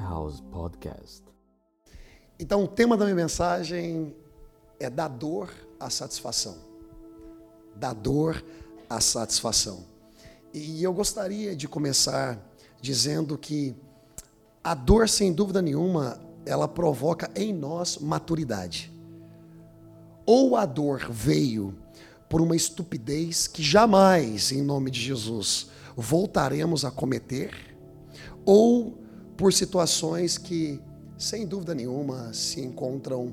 House Podcast. Então, o tema da minha mensagem é da dor à satisfação. Da dor à satisfação. E eu gostaria de começar dizendo que a dor, sem dúvida nenhuma, ela provoca em nós maturidade. Ou a dor veio por uma estupidez que jamais, em nome de Jesus, voltaremos a cometer, ou por situações que, sem dúvida nenhuma, se encontram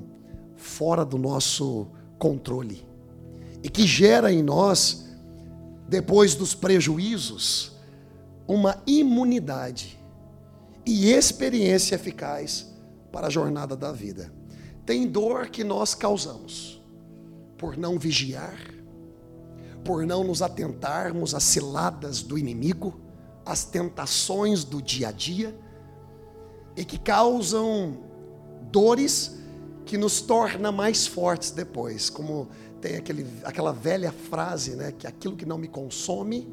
fora do nosso controle e que gera em nós, depois dos prejuízos, uma imunidade e experiência eficaz para a jornada da vida. Tem dor que nós causamos por não vigiar, por não nos atentarmos às ciladas do inimigo, às tentações do dia a dia, e que causam dores que nos torna mais fortes depois, como tem aquele, aquela velha frase, né, que aquilo que não me consome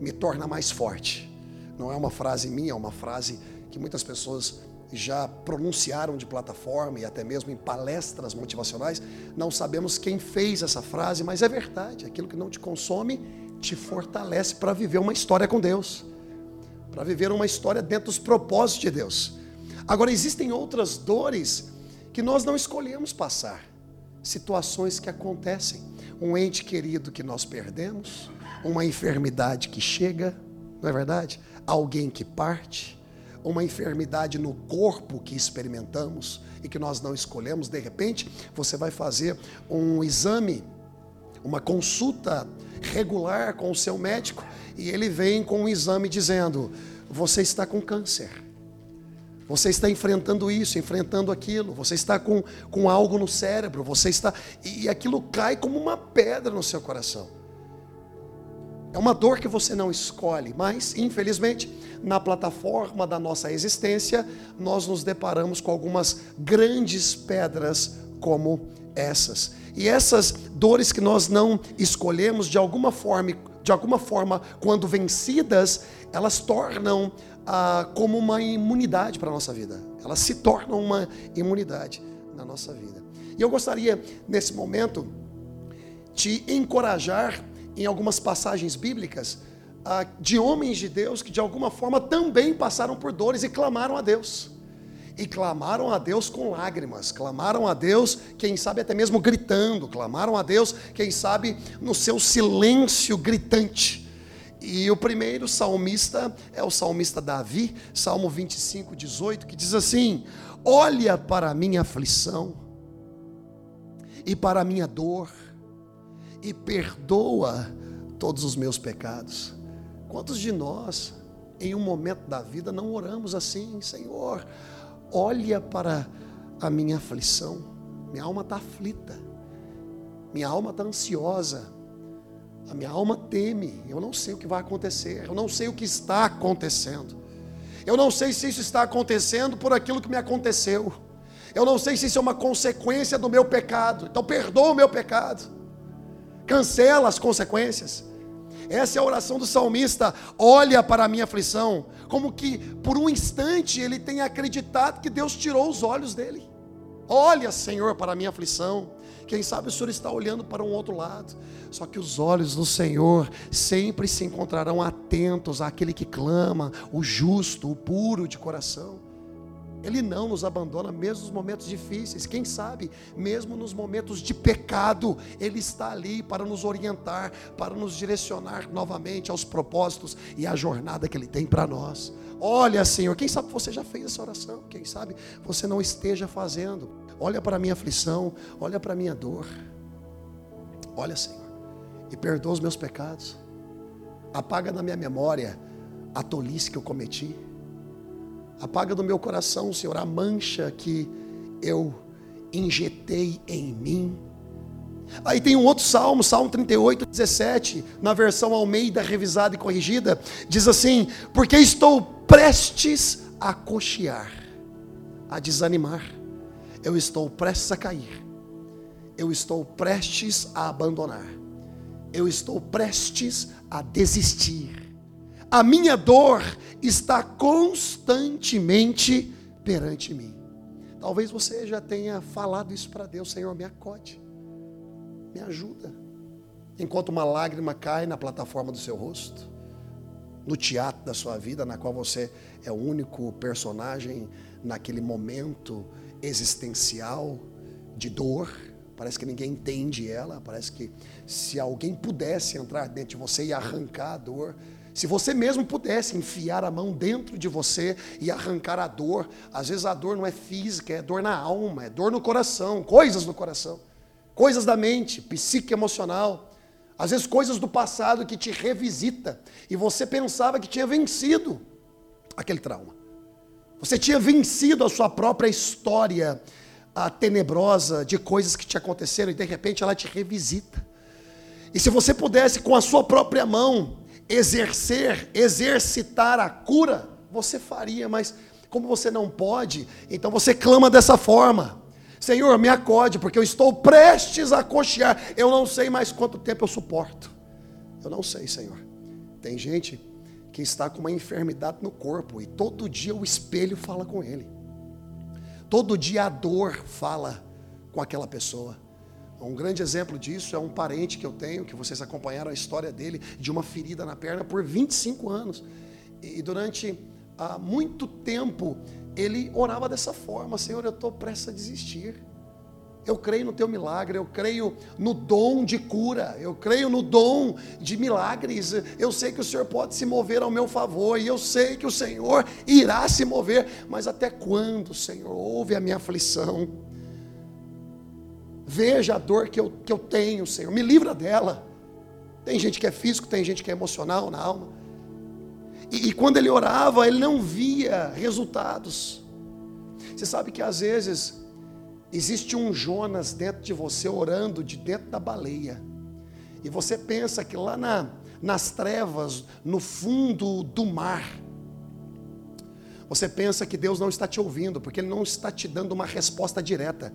me torna mais forte. Não é uma frase minha, é uma frase que muitas pessoas já pronunciaram de plataforma e até mesmo em palestras motivacionais. Não sabemos quem fez essa frase, mas é verdade. Aquilo que não te consome te fortalece para viver uma história com Deus, para viver uma história dentro dos propósitos de Deus. Agora, existem outras dores que nós não escolhemos passar, situações que acontecem, um ente querido que nós perdemos, uma enfermidade que chega, não é verdade? Alguém que parte, uma enfermidade no corpo que experimentamos e que nós não escolhemos, de repente, você vai fazer um exame, uma consulta regular com o seu médico e ele vem com um exame dizendo: você está com câncer. Você está enfrentando isso, enfrentando aquilo, você está com, com algo no cérebro, você está. E aquilo cai como uma pedra no seu coração. É uma dor que você não escolhe, mas, infelizmente, na plataforma da nossa existência, nós nos deparamos com algumas grandes pedras como essas. E essas dores que nós não escolhemos, de alguma forma, de alguma forma, quando vencidas, elas tornam ah, como uma imunidade para a nossa vida. Elas se tornam uma imunidade na nossa vida. E eu gostaria, nesse momento, te encorajar em algumas passagens bíblicas ah, de homens de Deus que de alguma forma também passaram por dores e clamaram a Deus. E clamaram a Deus com lágrimas, clamaram a Deus, quem sabe até mesmo gritando, clamaram a Deus, quem sabe no seu silêncio gritante. E o primeiro salmista é o salmista Davi, Salmo 25, 18, que diz assim: Olha para a minha aflição e para a minha dor, e perdoa todos os meus pecados. Quantos de nós, em um momento da vida, não oramos assim, Senhor, olha para a minha aflição, minha alma está aflita, minha alma está ansiosa, a minha alma teme, eu não sei o que vai acontecer, eu não sei o que está acontecendo. Eu não sei se isso está acontecendo por aquilo que me aconteceu. Eu não sei se isso é uma consequência do meu pecado. Então perdoa o meu pecado. Cancela as consequências. Essa é a oração do salmista. Olha para a minha aflição, como que por um instante ele tem acreditado que Deus tirou os olhos dele. Olha, Senhor, para a minha aflição. Quem sabe o Senhor está olhando para um outro lado. Só que os olhos do Senhor sempre se encontrarão atentos àquele que clama, o justo, o puro de coração. Ele não nos abandona mesmo nos momentos difíceis. Quem sabe, mesmo nos momentos de pecado, Ele está ali para nos orientar, para nos direcionar novamente aos propósitos e à jornada que Ele tem para nós. Olha, Senhor, quem sabe você já fez essa oração, quem sabe você não esteja fazendo. Olha para a minha aflição, olha para a minha dor. Olha, Senhor, e perdoa os meus pecados. Apaga da minha memória a tolice que eu cometi. Apaga do meu coração, Senhor, a mancha que eu injetei em mim. Aí tem um outro salmo, Salmo 38, 17, na versão Almeida revisada e corrigida, diz assim: Porque estou prestes a cochear, a desanimar eu estou prestes a cair, eu estou prestes a abandonar, eu estou prestes a desistir. A minha dor está constantemente perante mim. Talvez você já tenha falado isso para Deus, Senhor, me acode, me ajuda. Enquanto uma lágrima cai na plataforma do seu rosto, no teatro da sua vida, na qual você é o único personagem naquele momento existencial de dor, parece que ninguém entende ela, parece que se alguém pudesse entrar dentro de você e arrancar a dor, se você mesmo pudesse enfiar a mão dentro de você e arrancar a dor, às vezes a dor não é física, é dor na alma, é dor no coração, coisas no coração, coisas da mente, psique emocional, às vezes coisas do passado que te revisita e você pensava que tinha vencido aquele trauma. Você tinha vencido a sua própria história a tenebrosa de coisas que te aconteceram e de repente ela te revisita. E se você pudesse com a sua própria mão exercer, exercitar a cura, você faria, mas como você não pode, então você clama dessa forma: Senhor, me acode, porque eu estou prestes a cochear, eu não sei mais quanto tempo eu suporto. Eu não sei, Senhor. Tem gente que está com uma enfermidade no corpo e todo dia o espelho fala com ele. Todo dia a dor fala com aquela pessoa. Um grande exemplo disso é um parente que eu tenho, que vocês acompanharam a história dele, de uma ferida na perna por 25 anos. E durante ah, muito tempo ele orava dessa forma: Senhor, eu estou prestes a desistir. Eu creio no teu milagre, eu creio no dom de cura, eu creio no dom de milagres. Eu sei que o Senhor pode se mover ao meu favor, e eu sei que o Senhor irá se mover, mas até quando, Senhor? Ouve a minha aflição Veja a dor que eu, que eu tenho, Senhor, me livra dela. Tem gente que é físico, tem gente que é emocional na alma. E, e quando ele orava, ele não via resultados. Você sabe que às vezes existe um Jonas dentro de você orando de dentro da baleia. E você pensa que lá na, nas trevas, no fundo do mar, você pensa que Deus não está te ouvindo, porque Ele não está te dando uma resposta direta.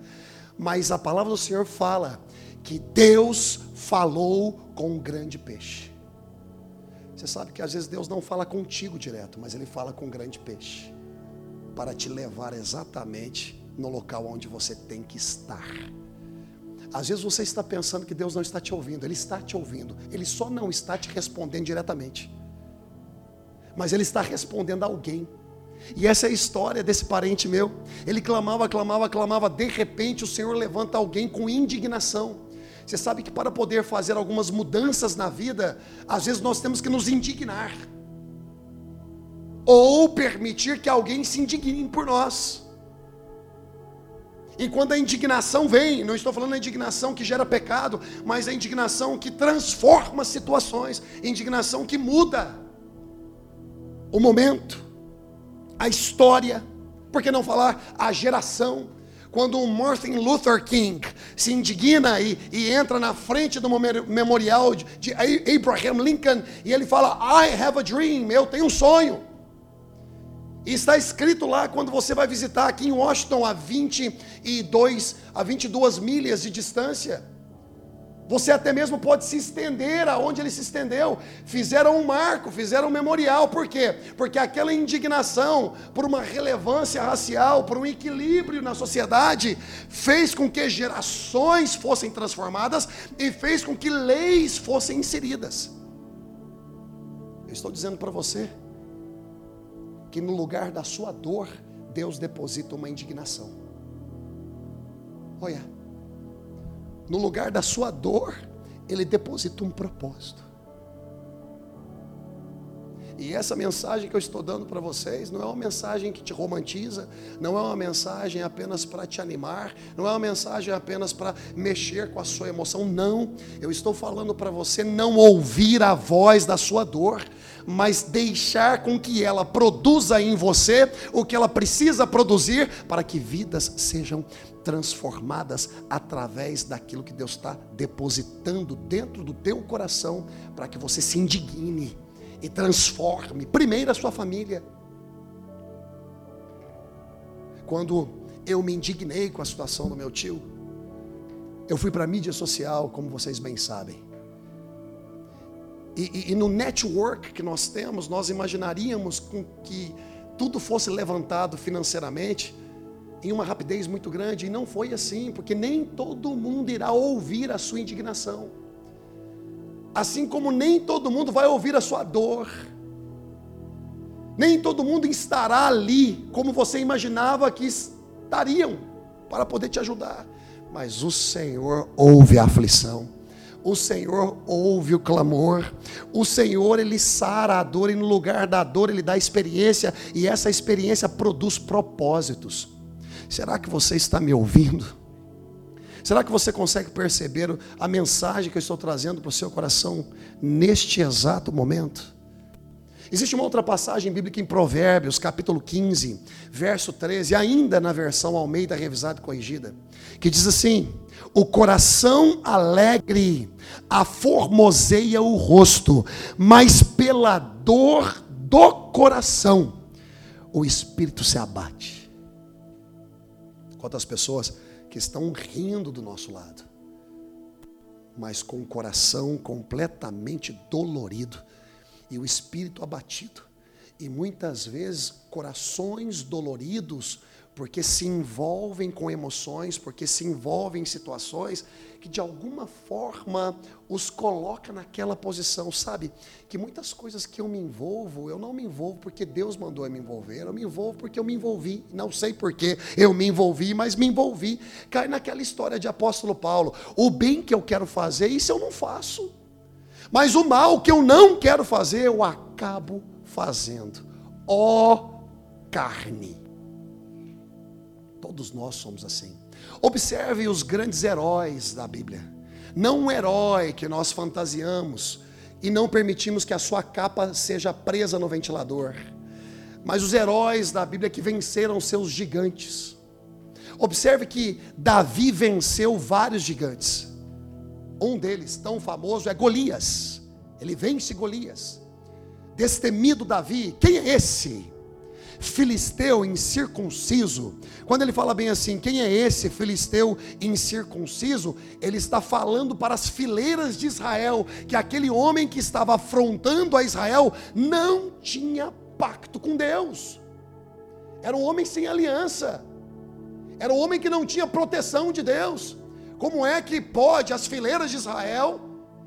Mas a palavra do Senhor fala que Deus falou com um grande peixe. Você sabe que às vezes Deus não fala contigo direto, mas Ele fala com um grande peixe para te levar exatamente no local onde você tem que estar. Às vezes você está pensando que Deus não está te ouvindo, Ele está te ouvindo, Ele só não está te respondendo diretamente, mas Ele está respondendo a alguém. E essa é a história desse parente meu. Ele clamava, clamava, clamava. De repente, o Senhor levanta alguém com indignação. Você sabe que para poder fazer algumas mudanças na vida, às vezes nós temos que nos indignar, ou permitir que alguém se indigne por nós. E quando a indignação vem, não estou falando da indignação que gera pecado, mas a indignação que transforma situações, indignação que muda o momento a história, por que não falar a geração? Quando um Martin Luther King se indigna e, e entra na frente do memorial de Abraham Lincoln e ele fala: I have a dream, eu tenho um sonho. E está escrito lá quando você vai visitar aqui em Washington a 22 a 22 milhas de distância. Você até mesmo pode se estender aonde ele se estendeu. Fizeram um marco, fizeram um memorial. Por quê? Porque aquela indignação por uma relevância racial, por um equilíbrio na sociedade, fez com que gerações fossem transformadas e fez com que leis fossem inseridas. Eu estou dizendo para você que no lugar da sua dor, Deus deposita uma indignação. Olha, no lugar da sua dor, Ele deposita um propósito. E essa mensagem que eu estou dando para vocês não é uma mensagem que te romantiza, não é uma mensagem apenas para te animar, não é uma mensagem apenas para mexer com a sua emoção, não. Eu estou falando para você não ouvir a voz da sua dor, mas deixar com que ela produza em você o que ela precisa produzir para que vidas sejam transformadas através daquilo que Deus está depositando dentro do teu coração para que você se indigne e transforme primeiro a sua família. Quando eu me indignei com a situação do meu tio, eu fui para a mídia social, como vocês bem sabem. E, e, e, no network que nós temos, nós imaginaríamos com que tudo fosse levantado financeiramente em uma rapidez muito grande. E não foi assim, porque nem todo mundo irá ouvir a sua indignação. Assim como nem todo mundo vai ouvir a sua dor. Nem todo mundo estará ali como você imaginava que estariam para poder te ajudar. Mas o Senhor ouve a aflição. O Senhor ouve o clamor. O Senhor, Ele sara a dor e no lugar da dor Ele dá experiência. E essa experiência produz propósitos. Será que você está me ouvindo? Será que você consegue perceber a mensagem que eu estou trazendo para o seu coração neste exato momento? Existe uma outra passagem bíblica em Provérbios, capítulo 15, verso 13, ainda na versão Almeida revisada e corrigida, que diz assim: O coração alegre aformoseia o rosto, mas pela dor do coração o espírito se abate. Quantas pessoas que estão rindo do nosso lado, mas com o coração completamente dolorido e o espírito abatido. E muitas vezes corações doloridos, porque se envolvem com emoções, porque se envolvem em situações que de alguma forma os coloca naquela posição, sabe? Que muitas coisas que eu me envolvo, eu não me envolvo porque Deus mandou eu me envolver, eu me envolvo porque eu me envolvi, não sei porquê eu me envolvi, mas me envolvi. Cai naquela história de apóstolo Paulo, o bem que eu quero fazer, isso eu não faço. Mas o mal que eu não quero fazer, eu acabo fazendo. Ó oh, carne. Todos nós somos assim. Observe os grandes heróis da Bíblia. Não um herói que nós fantasiamos e não permitimos que a sua capa seja presa no ventilador. Mas os heróis da Bíblia que venceram seus gigantes. Observe que Davi venceu vários gigantes. Um deles, tão famoso, é Golias. Ele vence Golias. Destemido Davi, quem é esse? Filisteu incircunciso. Quando ele fala bem assim, quem é esse filisteu incircunciso? Ele está falando para as fileiras de Israel que aquele homem que estava afrontando a Israel não tinha pacto com Deus. Era um homem sem aliança. Era um homem que não tinha proteção de Deus. Como é que pode as fileiras de Israel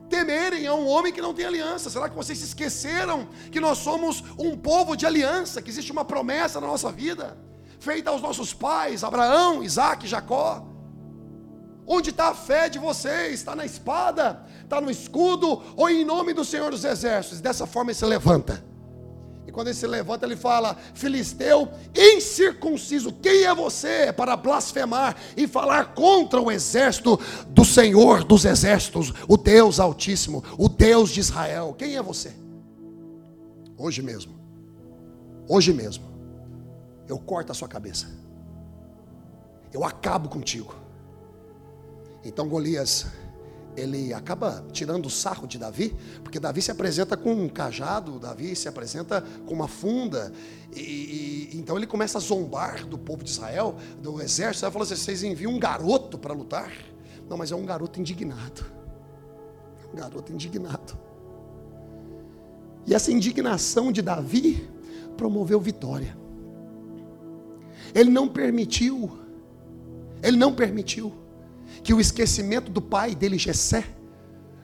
temerem a um homem que não tem aliança? Será que vocês se esqueceram que nós somos um povo de aliança, que existe uma promessa na nossa vida, feita aos nossos pais, Abraão, Isaac, Jacó? Onde está a fé de vocês? Está na espada? Está no escudo? Ou em nome do Senhor dos Exércitos? Dessa forma ele se levanta quando ele se levanta, ele fala: Filisteu incircunciso, quem é você para blasfemar e falar contra o exército do Senhor dos exércitos, o Deus Altíssimo, o Deus de Israel? Quem é você? Hoje mesmo, hoje mesmo, eu corto a sua cabeça, eu acabo contigo. Então Golias ele acaba tirando o sarro de Davi, porque Davi se apresenta com um cajado, Davi se apresenta com uma funda, e, e então ele começa a zombar do povo de Israel, do exército, ele fala assim: vocês enviam um garoto para lutar? Não, mas é um garoto indignado. É um garoto indignado. E essa indignação de Davi promoveu vitória. Ele não permitiu, ele não permitiu que o esquecimento do pai dele, Jessé,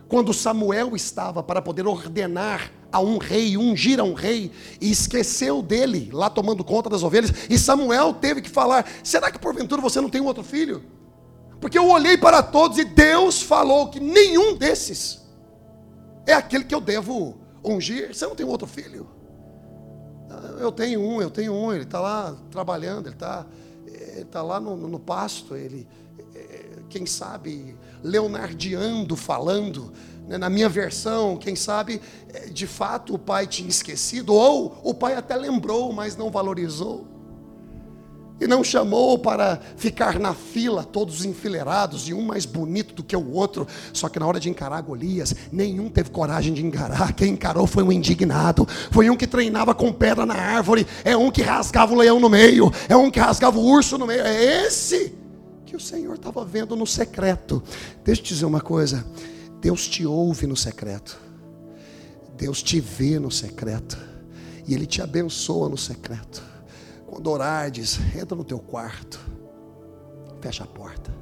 quando Samuel estava para poder ordenar a um rei, ungir a um rei, e esqueceu dele, lá tomando conta das ovelhas, e Samuel teve que falar: será que porventura você não tem um outro filho? Porque eu olhei para todos e Deus falou que nenhum desses é aquele que eu devo ungir. Você não tem um outro filho? Ah, eu tenho um, eu tenho um, ele está lá trabalhando, ele está ele tá lá no, no pasto, ele quem sabe, leonardiando, falando, né, na minha versão, quem sabe, é, de fato o pai tinha esquecido, ou o pai até lembrou, mas não valorizou. E não chamou para ficar na fila, todos enfileirados, e um mais bonito do que o outro. Só que na hora de encarar Golias, nenhum teve coragem de encarar. Quem encarou foi um indignado. Foi um que treinava com pedra na árvore. É um que rasgava o leão no meio. É um que rasgava o urso no meio. É esse que o Senhor estava vendo no secreto. Deixa eu te dizer uma coisa: Deus te ouve no secreto, Deus te vê no secreto, e Ele te abençoa no secreto. quando orardes, entra no teu quarto, fecha a porta,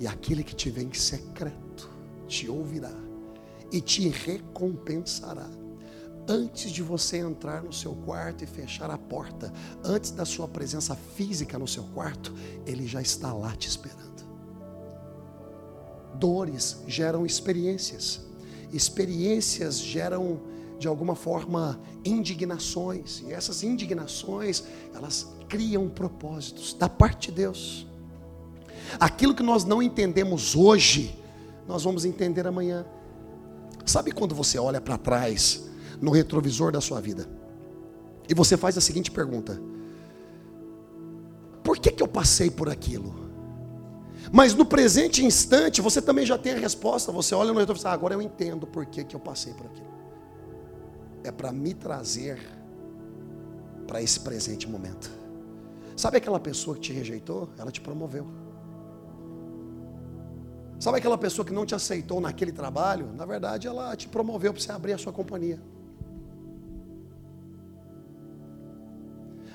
e aquele que te vê em secreto te ouvirá e te recompensará. Antes de você entrar no seu quarto e fechar a porta, antes da sua presença física no seu quarto, ele já está lá te esperando. Dores geram experiências, experiências geram de alguma forma indignações, e essas indignações, elas criam propósitos da parte de Deus. Aquilo que nós não entendemos hoje, nós vamos entender amanhã. Sabe quando você olha para trás no retrovisor da sua vida e você faz a seguinte pergunta: Por que, que eu passei por aquilo? Mas no presente instante você também já tem a resposta. Você olha no retrovisor, ah, agora eu entendo por que, que eu passei por aquilo. É para me trazer para esse presente momento. Sabe aquela pessoa que te rejeitou? Ela te promoveu. Sabe aquela pessoa que não te aceitou naquele trabalho? Na verdade, ela te promoveu para você abrir a sua companhia.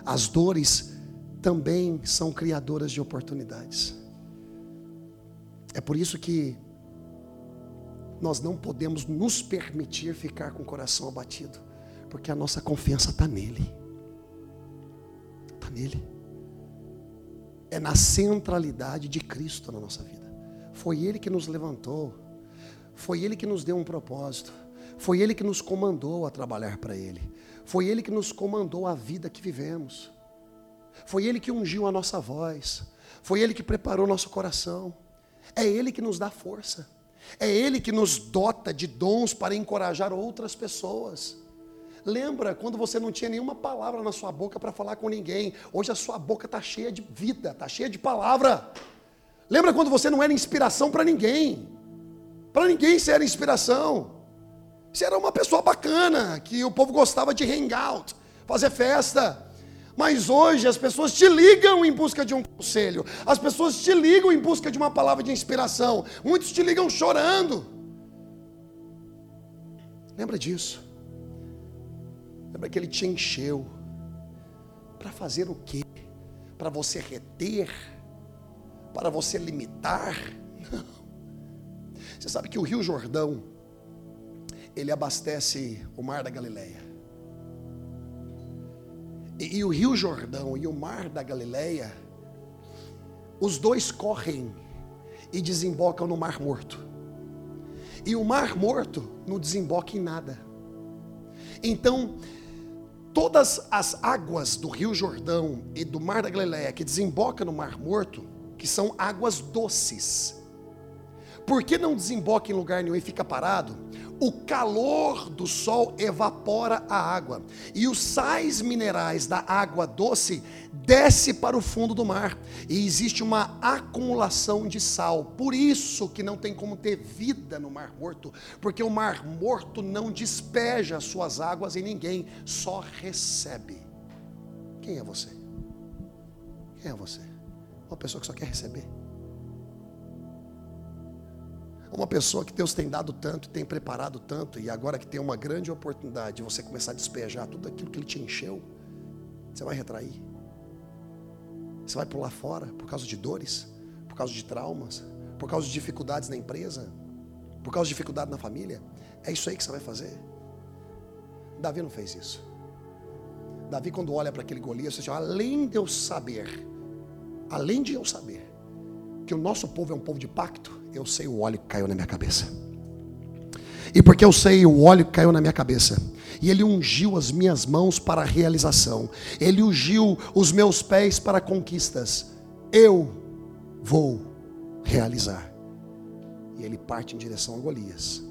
As dores também são criadoras de oportunidades. É por isso que nós não podemos nos permitir ficar com o coração abatido, porque a nossa confiança está nele. Está nele. É na centralidade de Cristo na nossa vida. Foi Ele que nos levantou, foi Ele que nos deu um propósito, foi Ele que nos comandou a trabalhar para Ele, foi Ele que nos comandou a vida que vivemos, foi Ele que ungiu a nossa voz, foi Ele que preparou nosso coração, é Ele que nos dá força, é Ele que nos dota de dons para encorajar outras pessoas. Lembra quando você não tinha nenhuma palavra na sua boca para falar com ninguém? Hoje a sua boca está cheia de vida, está cheia de palavra. Lembra quando você não era inspiração para ninguém? Para ninguém você era inspiração. Você era uma pessoa bacana, que o povo gostava de hangout, fazer festa. Mas hoje as pessoas te ligam em busca de um conselho, as pessoas te ligam em busca de uma palavra de inspiração. Muitos te ligam chorando. Lembra disso? Lembra que ele te encheu para fazer o quê? Para você reter para você limitar. Não. Você sabe que o Rio Jordão, ele abastece o Mar da Galileia. E, e o Rio Jordão e o Mar da Galileia, os dois correm e desembocam no Mar Morto. E o Mar Morto não desemboca em nada. Então, todas as águas do Rio Jordão e do Mar da Galileia que desemboca no Mar Morto, que são águas doces. Por que não desemboca em lugar nenhum e fica parado? O calor do sol evapora a água e os sais minerais da água doce desce para o fundo do mar e existe uma acumulação de sal. Por isso que não tem como ter vida no mar morto, porque o mar morto não despeja suas águas em ninguém, só recebe. Quem é você? Quem é você? Uma pessoa que só quer receber. Uma pessoa que Deus tem dado tanto, tem preparado tanto, e agora que tem uma grande oportunidade de você começar a despejar tudo aquilo que Ele te encheu, você vai retrair. Você vai pular fora por causa de dores, por causa de traumas, por causa de dificuldades na empresa, por causa de dificuldade na família. É isso aí que você vai fazer. Davi não fez isso. Davi, quando olha para aquele Golias, diz além de eu saber além de eu saber que o nosso povo é um povo de pacto, eu sei o óleo que caiu na minha cabeça. E porque eu sei o óleo que caiu na minha cabeça, e ele ungiu as minhas mãos para a realização, ele ungiu os meus pés para conquistas, eu vou realizar. E ele parte em direção a Golias.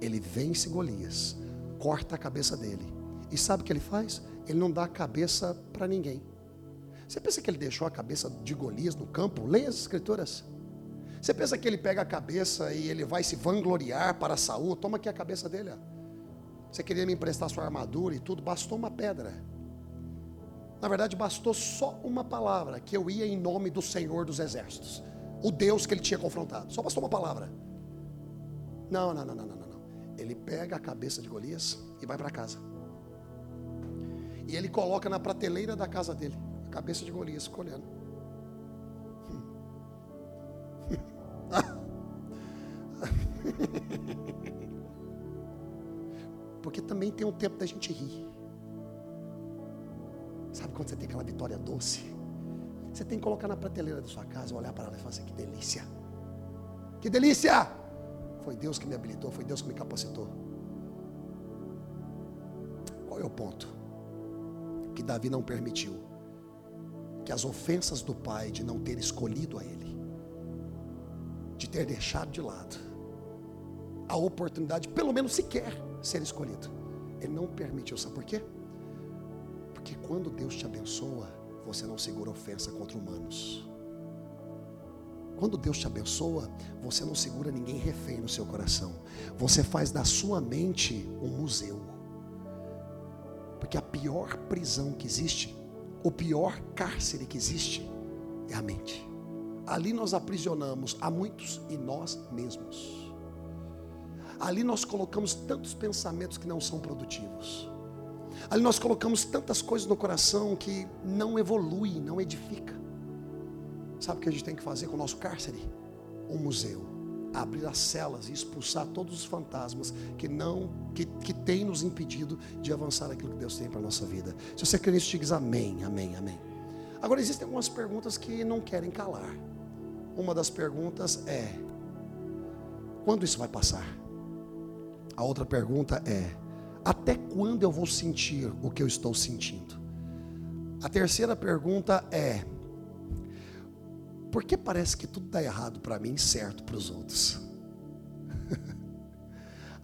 Ele vence Golias, corta a cabeça dele. E sabe o que ele faz? Ele não dá a cabeça para ninguém. Você pensa que ele deixou a cabeça de Golias no campo? Leia as escrituras. Você pensa que ele pega a cabeça e ele vai se vangloriar para Saul? Toma aqui a cabeça dele. Ó. Você queria me emprestar sua armadura e tudo? Bastou uma pedra. Na verdade, bastou só uma palavra: que eu ia em nome do Senhor dos Exércitos, o Deus que ele tinha confrontado. Só bastou uma palavra. Não, não, não, não, não, não. Ele pega a cabeça de Golias e vai para casa. E ele coloca na prateleira da casa dele, a cabeça de Golias, escolhendo. Porque também tem um tempo da gente rir. Sabe quando você tem aquela vitória doce? Você tem que colocar na prateleira da sua casa, olhar para ela e falar assim: que delícia! Que delícia! Foi Deus que me habilitou, foi Deus que me capacitou. Qual é o ponto? Que Davi não permitiu que as ofensas do pai de não ter escolhido a ele, de ter deixado de lado a oportunidade, pelo menos sequer, ser escolhido. Ele não permitiu, sabe por quê? Porque quando Deus te abençoa, você não segura ofensa contra humanos. Quando Deus te abençoa, você não segura ninguém refém no seu coração. Você faz da sua mente um museu. Porque a pior prisão que existe, o pior cárcere que existe, é a mente. Ali nós aprisionamos a muitos e nós mesmos. Ali nós colocamos tantos pensamentos que não são produtivos. Ali nós colocamos tantas coisas no coração que não evolui, não edifica. Sabe o que a gente tem que fazer com o nosso cárcere? Um museu. Abrir as celas e expulsar todos os fantasmas que não que, que tem nos impedido de avançar aquilo que Deus tem para a nossa vida. Se você crê nisso, diga amém, amém, amém. Agora existem algumas perguntas que não querem calar. Uma das perguntas é: quando isso vai passar? A outra pergunta é: até quando eu vou sentir o que eu estou sentindo? A terceira pergunta é: por que parece que tudo dá errado para mim e certo para os outros?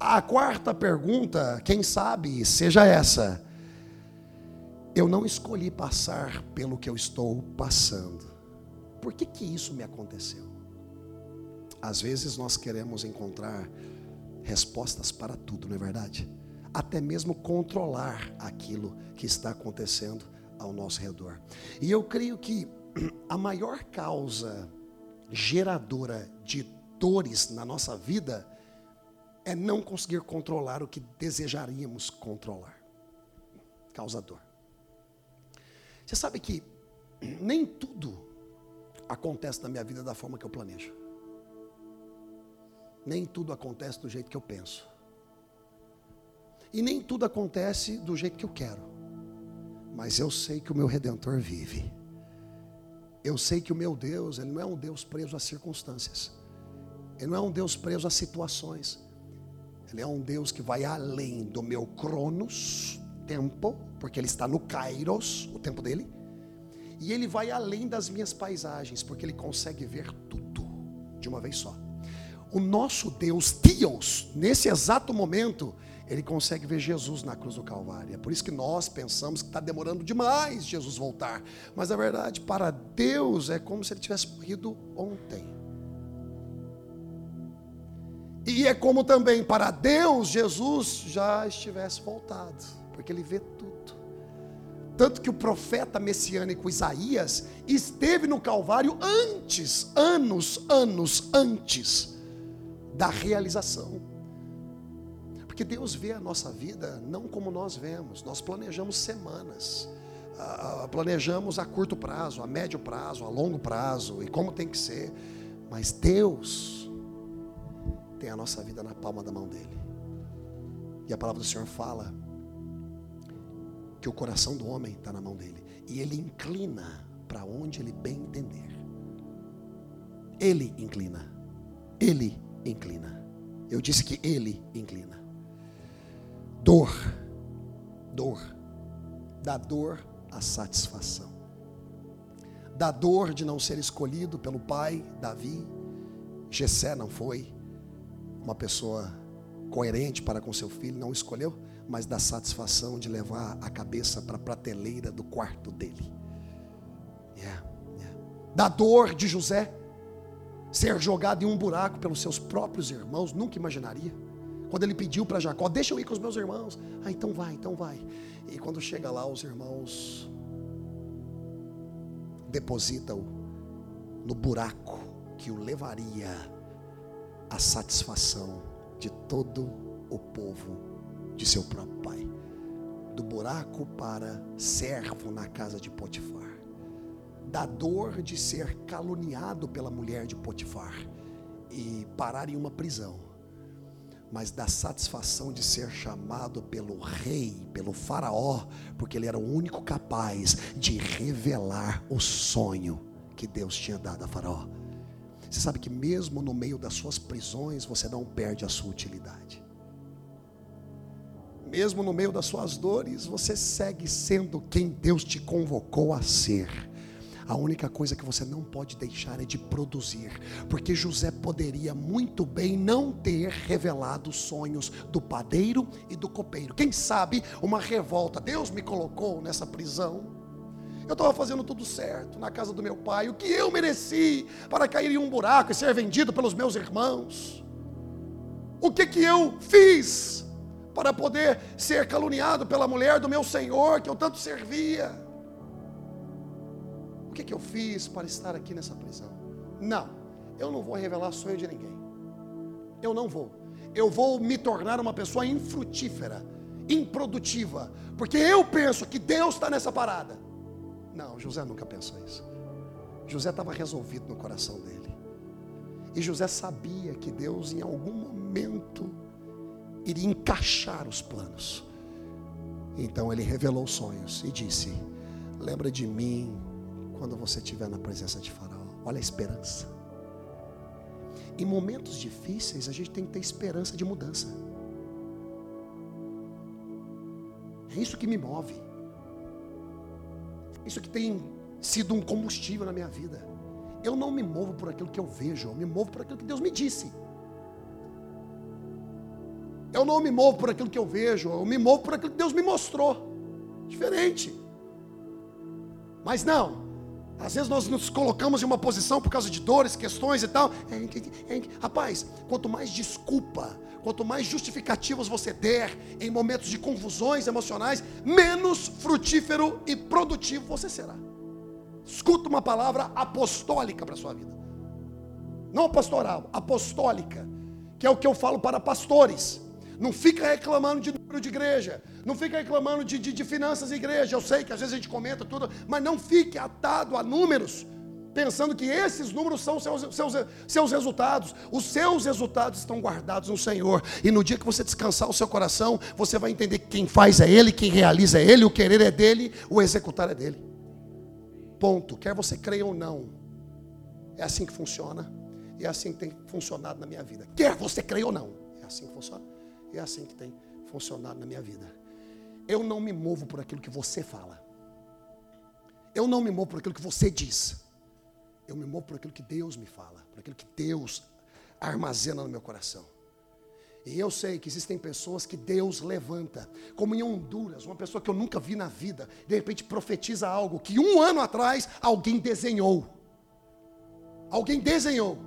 A quarta pergunta, quem sabe, seja essa: eu não escolhi passar pelo que eu estou passando. Por que que isso me aconteceu? Às vezes nós queremos encontrar respostas para tudo, não é verdade? Até mesmo controlar aquilo que está acontecendo ao nosso redor. E eu creio que a maior causa geradora de dores na nossa vida é não conseguir controlar o que desejaríamos controlar. Causa dor. Você sabe que nem tudo acontece na minha vida da forma que eu planejo. Nem tudo acontece do jeito que eu penso. E nem tudo acontece do jeito que eu quero. Mas eu sei que o meu redentor vive. Eu sei que o meu Deus, ele não é um Deus preso às circunstâncias. Ele não é um Deus preso às situações. Ele é um Deus que vai além do meu cronos, tempo, porque ele está no kairos, o tempo dele. E ele vai além das minhas paisagens, porque ele consegue ver tudo de uma vez só. O nosso Deus, Deus, nesse exato momento, ele consegue ver Jesus na cruz do Calvário. É por isso que nós pensamos que está demorando demais Jesus voltar. Mas a verdade, para Deus, é como se ele tivesse morrido ontem. E é como também para Deus, Jesus já estivesse voltado, porque ele vê tudo. Tanto que o profeta messiânico Isaías esteve no Calvário antes, anos, anos antes da realização. Porque Deus vê a nossa vida não como nós vemos, nós planejamos semanas, planejamos a curto prazo, a médio prazo, a longo prazo e como tem que ser, mas Deus tem a nossa vida na palma da mão dele. E a palavra do Senhor fala que o coração do homem está na mão dele e ele inclina para onde ele bem entender. Ele inclina, ele inclina. Eu disse que ele inclina. Dor, dor, da dor a satisfação, da dor de não ser escolhido pelo pai Davi. Jessé não foi uma pessoa coerente para com seu filho, não escolheu, mas da satisfação de levar a cabeça para a prateleira do quarto dele. Yeah, yeah. Da dor de José ser jogado em um buraco pelos seus próprios irmãos, nunca imaginaria. Quando ele pediu para Jacó, deixa eu ir com os meus irmãos. Ah, então vai, então vai. E quando chega lá, os irmãos depositam no buraco que o levaria à satisfação de todo o povo de seu próprio pai. do buraco para servo na casa de Potifar, da dor de ser caluniado pela mulher de Potifar e parar em uma prisão, mas da satisfação de ser chamado pelo rei, pelo faraó, porque ele era o único capaz de revelar o sonho que Deus tinha dado a faraó. Você sabe que mesmo no meio das suas prisões, você não perde a sua utilidade. Mesmo no meio das suas dores, você segue sendo quem Deus te convocou a ser. A única coisa que você não pode deixar é de produzir, porque José poderia muito bem não ter revelado os sonhos do padeiro e do copeiro. Quem sabe uma revolta, Deus me colocou nessa prisão eu estava fazendo tudo certo na casa do meu pai. O que eu mereci para cair em um buraco e ser vendido pelos meus irmãos? O que que eu fiz para poder ser caluniado pela mulher do meu Senhor que eu tanto servia? O que que eu fiz para estar aqui nessa prisão? Não, eu não vou revelar sonho de ninguém. Eu não vou. Eu vou me tornar uma pessoa infrutífera, improdutiva, porque eu penso que Deus está nessa parada. Não, José nunca pensou isso. José estava resolvido no coração dele. E José sabia que Deus, em algum momento, iria encaixar os planos. Então ele revelou os sonhos e disse: Lembra de mim quando você estiver na presença de Faraó. Olha a esperança. Em momentos difíceis, a gente tem que ter esperança de mudança. É isso que me move. Isso que tem sido um combustível na minha vida. Eu não me movo por aquilo que eu vejo, eu me movo por aquilo que Deus me disse. Eu não me movo por aquilo que eu vejo, eu me movo por aquilo que Deus me mostrou. Diferente. Mas não. Às vezes nós nos colocamos em uma posição por causa de dores, questões e tal. Rapaz, quanto mais desculpa, quanto mais justificativas você der em momentos de confusões emocionais, menos frutífero e produtivo você será. Escuta uma palavra apostólica para a sua vida. Não pastoral, apostólica, que é o que eu falo para pastores. Não fica reclamando de número de igreja. Não fica reclamando de, de, de finanças de igreja. Eu sei que às vezes a gente comenta tudo, mas não fique atado a números pensando que esses números são seus, seus, seus resultados. Os seus resultados estão guardados no Senhor. E no dia que você descansar o seu coração, você vai entender que quem faz é Ele, quem realiza é Ele, o querer é dele, o executar é dele. Ponto. Quer você creia ou não. É assim que funciona. E é assim que tem funcionado na minha vida. Quer você creia ou não. É assim que funciona. E é assim que tem funcionado na minha vida. Eu não me movo por aquilo que você fala. Eu não me movo por aquilo que você diz. Eu me movo por aquilo que Deus me fala, por aquilo que Deus armazena no meu coração. E eu sei que existem pessoas que Deus levanta, como em Honduras, uma pessoa que eu nunca vi na vida, de repente profetiza algo que um ano atrás alguém desenhou. Alguém desenhou.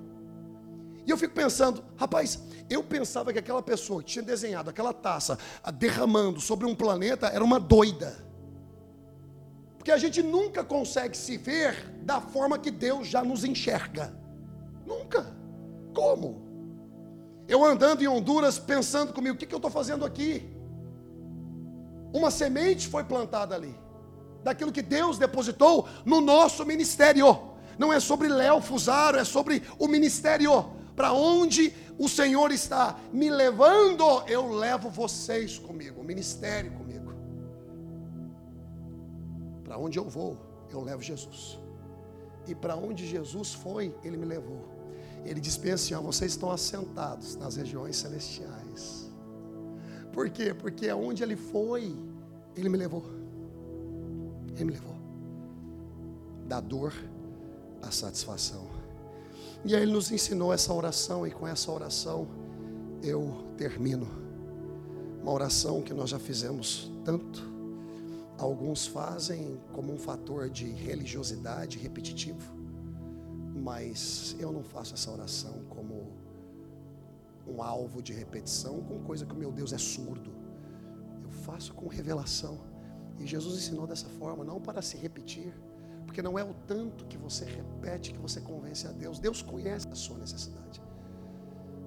E eu fico pensando, rapaz, eu pensava que aquela pessoa que tinha desenhado aquela taça derramando sobre um planeta era uma doida. Porque a gente nunca consegue se ver da forma que Deus já nos enxerga. Nunca. Como? Eu andando em Honduras pensando comigo, o que, que eu estou fazendo aqui? Uma semente foi plantada ali, daquilo que Deus depositou no nosso ministério. Não é sobre Léo Fusaro, é sobre o ministério. Para onde o Senhor está me levando, eu levo vocês comigo, o ministério comigo. Para onde eu vou, eu levo Jesus. E para onde Jesus foi, ele me levou. Ele disse assim: ó, vocês estão assentados nas regiões celestiais. Por quê? Porque aonde ele foi, ele me levou. Ele me levou. Da dor à satisfação. E aí ele nos ensinou essa oração, e com essa oração eu termino. Uma oração que nós já fizemos tanto Alguns fazem como um fator de religiosidade repetitivo, mas eu não faço essa oração como um alvo de repetição com coisa que o meu Deus é surdo. Eu faço com revelação. E Jesus ensinou dessa forma, não para se repetir, porque não é o tanto que você repete que você convence a Deus. Deus conhece a sua necessidade.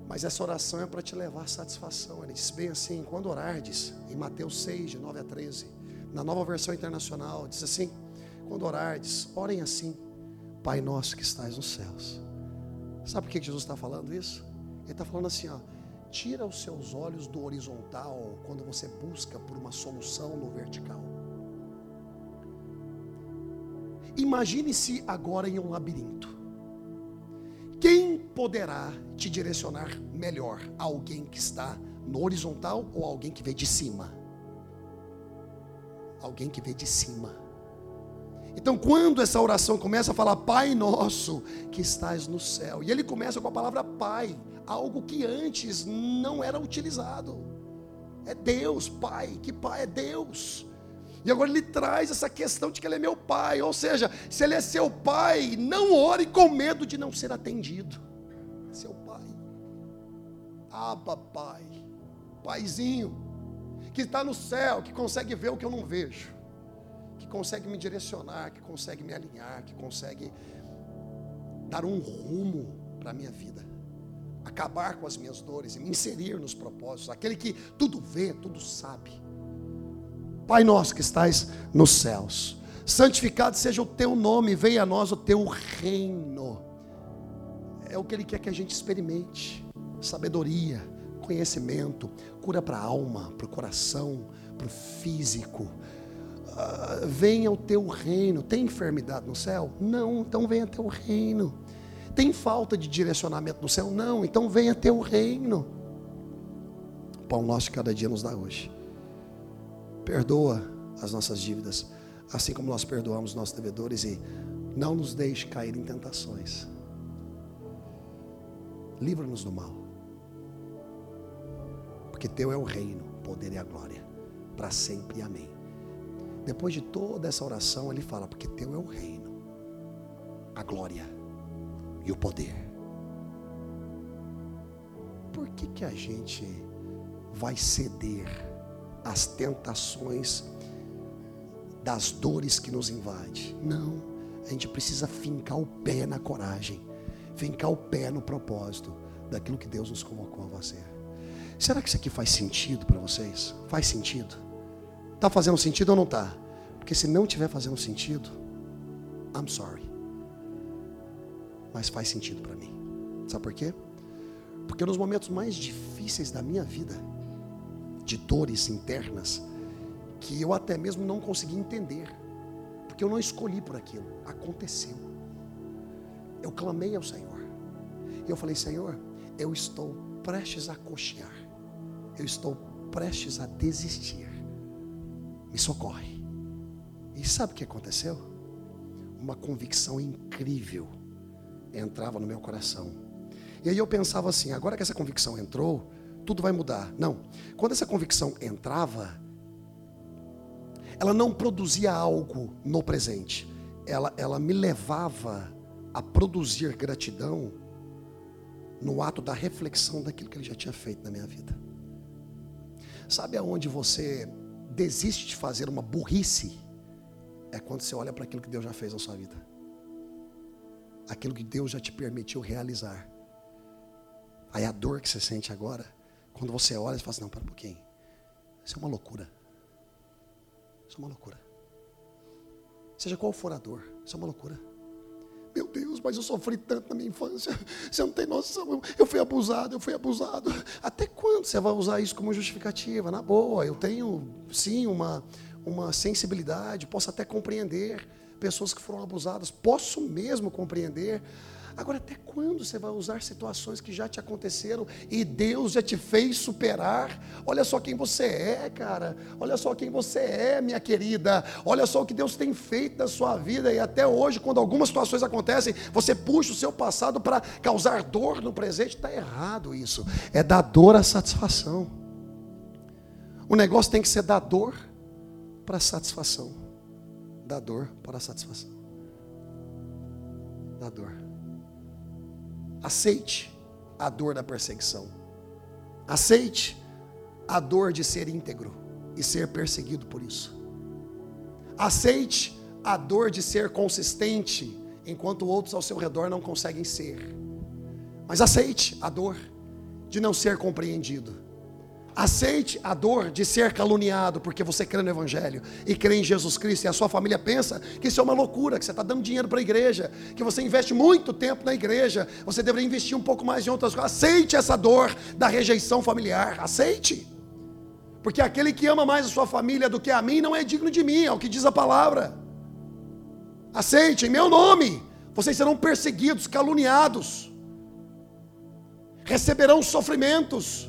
Mas essa oração é para te levar à satisfação. Ele diz bem assim: quando orardes, em Mateus 6, de 9 a 13, na nova versão internacional, diz assim: quando orardes, orem assim, Pai nosso que estás nos céus. Sabe por que Jesus está falando isso? Ele está falando assim: ó, tira os seus olhos do horizontal quando você busca por uma solução no vertical. Imagine-se agora em um labirinto. Quem poderá te direcionar melhor? Alguém que está no horizontal ou alguém que vê de cima? Alguém que vê de cima. Então, quando essa oração começa a falar Pai nosso que estás no céu, e ele começa com a palavra Pai, algo que antes não era utilizado. É Deus, Pai, que Pai é Deus. E agora ele traz essa questão de que ele é meu pai. Ou seja, se ele é seu pai, não ore com medo de não ser atendido. Seu pai. Aba, pai. Paizinho. Que está no céu, que consegue ver o que eu não vejo. Que consegue me direcionar, que consegue me alinhar, que consegue dar um rumo para a minha vida. Acabar com as minhas dores e me inserir nos propósitos. Aquele que tudo vê, tudo sabe Pai nosso que estais nos céus, santificado seja o teu nome, venha a nós o teu reino. É o que ele quer que a gente experimente: sabedoria, conhecimento, cura para a alma, para o coração, para o físico. Uh, venha o teu reino. Tem enfermidade no céu? Não, então venha teu reino. Tem falta de direcionamento no céu? Não, então venha teu reino. Pão nosso cada dia nos dá hoje Perdoa as nossas dívidas, assim como nós perdoamos nossos devedores e não nos deixe cair em tentações. Livra-nos do mal. Porque teu é o reino, o poder e a glória, para sempre. Amém. Depois de toda essa oração, ele fala: porque teu é o reino, a glória e o poder. Por que que a gente vai ceder as tentações das dores que nos invadem. Não, a gente precisa fincar o pé na coragem, fincar o pé no propósito daquilo que Deus nos convocou a fazer. Será que isso aqui faz sentido para vocês? Faz sentido? Está fazendo sentido ou não está? Porque se não estiver fazendo sentido, I'm sorry. Mas faz sentido para mim. Sabe por quê? Porque nos momentos mais difíceis da minha vida, de dores internas que eu até mesmo não consegui entender, porque eu não escolhi por aquilo, aconteceu. Eu clamei ao Senhor, e eu falei: Senhor, eu estou prestes a cochear, eu estou prestes a desistir, me socorre. E sabe o que aconteceu? Uma convicção incrível entrava no meu coração. E aí eu pensava assim: agora que essa convicção entrou, tudo vai mudar. Não. Quando essa convicção entrava, ela não produzia algo no presente. Ela, ela me levava a produzir gratidão no ato da reflexão daquilo que ele já tinha feito na minha vida. Sabe aonde você desiste de fazer uma burrice? É quando você olha para aquilo que Deus já fez na sua vida. Aquilo que Deus já te permitiu realizar. Aí a dor que você sente agora quando você olha, você fala assim, não, para um pouquinho. Isso é uma loucura. Isso é uma loucura. Seja qual for a dor, isso é uma loucura. Meu Deus, mas eu sofri tanto na minha infância. Você não tem noção. Eu fui abusado, eu fui abusado. Até quando você vai usar isso como justificativa? Na boa, eu tenho sim uma, uma sensibilidade, posso até compreender pessoas que foram abusadas, posso mesmo compreender. Agora, até quando você vai usar situações que já te aconteceram e Deus já te fez superar? Olha só quem você é, cara. Olha só quem você é, minha querida. Olha só o que Deus tem feito na sua vida. E até hoje, quando algumas situações acontecem, você puxa o seu passado para causar dor no presente. Está errado isso. É dar dor à satisfação. O negócio tem que ser da dor para satisfação. Da dor para a satisfação. Da dor. Aceite a dor da perseguição. Aceite a dor de ser íntegro e ser perseguido por isso. Aceite a dor de ser consistente enquanto outros ao seu redor não conseguem ser. Mas aceite a dor de não ser compreendido. Aceite a dor de ser caluniado porque você crê no Evangelho e crê em Jesus Cristo e a sua família pensa que isso é uma loucura, que você está dando dinheiro para a igreja, que você investe muito tempo na igreja, você deveria investir um pouco mais em outras coisas. Aceite essa dor da rejeição familiar, aceite. Porque aquele que ama mais a sua família do que a mim não é digno de mim, é o que diz a palavra. Aceite, em meu nome, vocês serão perseguidos, caluniados, receberão sofrimentos.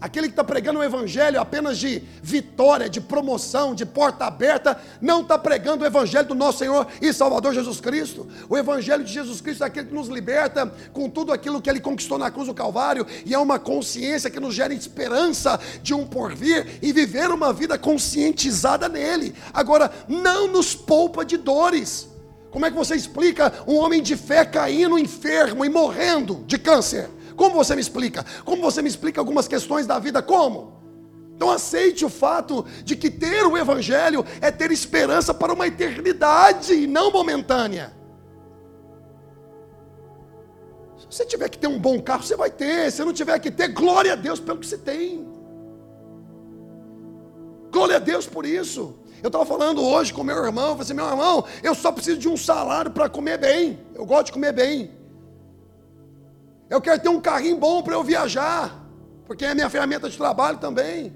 Aquele que está pregando o evangelho apenas de vitória, de promoção, de porta aberta, não está pregando o evangelho do nosso Senhor e Salvador Jesus Cristo. O evangelho de Jesus Cristo é aquele que nos liberta com tudo aquilo que ele conquistou na cruz do Calvário e é uma consciência que nos gera esperança de um porvir e viver uma vida conscientizada nele. Agora, não nos poupa de dores. Como é que você explica um homem de fé caindo enfermo e morrendo de câncer? Como você me explica? Como você me explica algumas questões da vida? Como? Então aceite o fato de que ter o Evangelho é ter esperança para uma eternidade, não momentânea. Se você tiver que ter um bom carro, você vai ter. Se não tiver que ter, glória a Deus pelo que você tem. Glória a Deus por isso. Eu estava falando hoje com meu irmão, eu falei assim, meu irmão, eu só preciso de um salário para comer bem. Eu gosto de comer bem. Eu quero ter um carrinho bom para eu viajar, porque é minha ferramenta de trabalho também.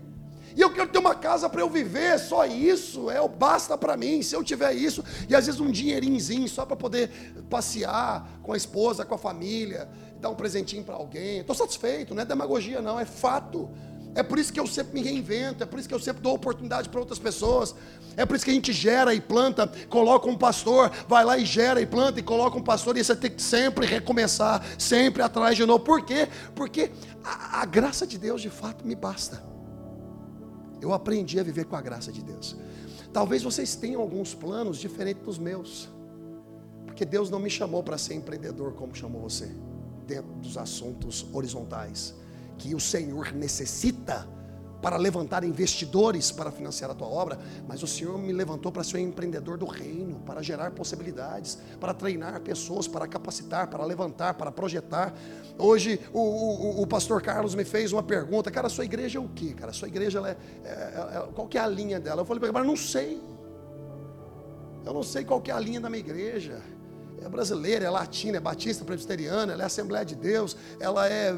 E eu quero ter uma casa para eu viver, só isso, é o basta para mim. Se eu tiver isso, e às vezes um dinheirinho só para poder passear com a esposa, com a família, dar um presentinho para alguém. Estou satisfeito, não é demagogia, não, é fato. É por isso que eu sempre me reinvento, é por isso que eu sempre dou oportunidade para outras pessoas. É por isso que a gente gera e planta, coloca um pastor, vai lá e gera e planta e coloca um pastor, e você tem que sempre recomeçar, sempre atrás de novo. Por quê? Porque a, a graça de Deus de fato me basta. Eu aprendi a viver com a graça de Deus. Talvez vocês tenham alguns planos diferentes dos meus. Porque Deus não me chamou para ser empreendedor como chamou você, dentro dos assuntos horizontais que o Senhor necessita para levantar investidores para financiar a tua obra, mas o Senhor me levantou para ser um empreendedor do reino, para gerar possibilidades, para treinar pessoas, para capacitar, para levantar, para projetar. Hoje o, o, o pastor Carlos me fez uma pergunta, cara, sua igreja é o quê? Cara, sua igreja é, é, é, qual que é a linha dela? Eu falei mas não sei. Eu não sei qual que é a linha da minha igreja. É brasileira, é latina, é batista, presbiteriana, ela é Assembleia de Deus, ela é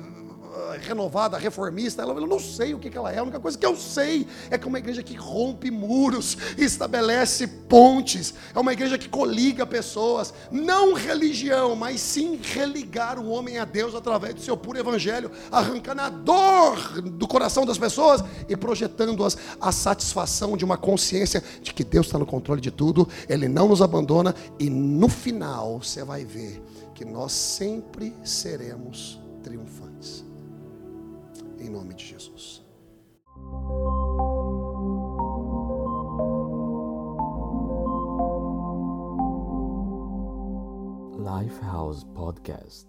renovada, reformista. Ela eu não sei o que ela é. A única coisa que eu sei é que é uma igreja que rompe muros, estabelece pontes. É uma igreja que coliga pessoas. Não religião, mas sim religar o homem a Deus através do seu puro evangelho, arrancando a dor do coração das pessoas e projetando-as a satisfação de uma consciência de que Deus está no controle de tudo, Ele não nos abandona e no final você vai ver que nós sempre seremos triunfantes em nome de Jesus. Lifehouse Podcast